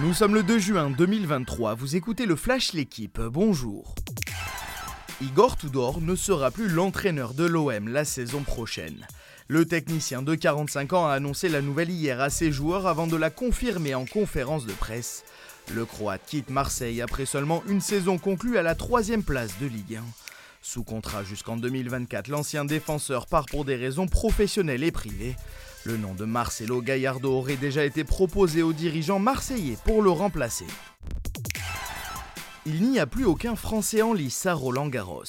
Nous sommes le 2 juin 2023, vous écoutez le Flash L'équipe, bonjour. Igor Tudor ne sera plus l'entraîneur de l'OM la saison prochaine. Le technicien de 45 ans a annoncé la nouvelle hier à ses joueurs avant de la confirmer en conférence de presse. Le Croate quitte Marseille après seulement une saison conclue à la troisième place de Ligue 1. Sous contrat jusqu'en 2024, l'ancien défenseur part pour des raisons professionnelles et privées. Le nom de Marcelo Gallardo aurait déjà été proposé aux dirigeants marseillais pour le remplacer. Il n'y a plus aucun Français en lice à Roland Garros.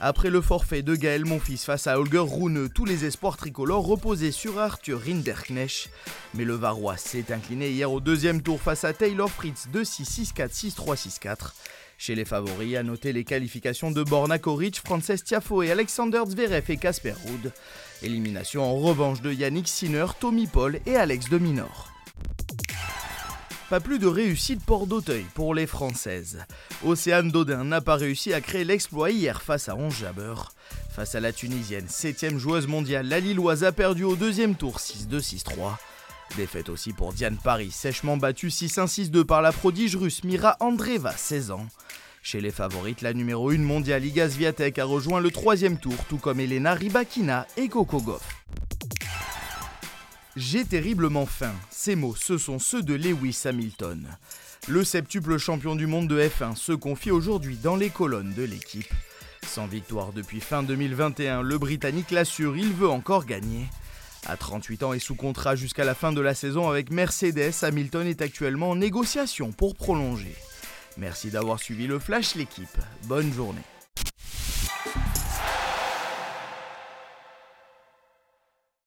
Après le forfait de Gaël Monfils face à Holger Rune, tous les espoirs tricolores reposaient sur Arthur Rinderknecht. Mais le Varois s'est incliné hier au deuxième tour face à Taylor Fritz 2-6, 6-4, 6-3, 6-4. Chez les favoris, à noter les qualifications de Borna Koric, Frances Tiafo et Alexander Zverev et Casper Ruud. Élimination en revanche de Yannick Sinner, Tommy Paul et Alex de Minor. Pas plus de réussite port d'Auteuil pour les Françaises. Océane Dodin n'a pas réussi à créer l'exploit hier face à Ange Jabeur. Face à la Tunisienne, 7ème joueuse mondiale, la Lilloise a perdu au deuxième tour 6-2-6-3. Défaite aussi pour Diane Paris, sèchement battue 6-1-6-2 par la prodige russe Mira Andreeva, 16 ans. Chez les favorites, la numéro 1 mondiale Iga Swiatek a rejoint le troisième tour, tout comme Elena Rybakina et Coco. J'ai terriblement faim. Ces mots, ce sont ceux de Lewis Hamilton. Le septuple champion du monde de F1 se confie aujourd'hui dans les colonnes de l'équipe. Sans victoire depuis fin 2021, le Britannique l'assure, il veut encore gagner. À 38 ans et sous contrat jusqu'à la fin de la saison avec Mercedes, Hamilton est actuellement en négociation pour prolonger. Merci d'avoir suivi le Flash l'équipe. Bonne journée.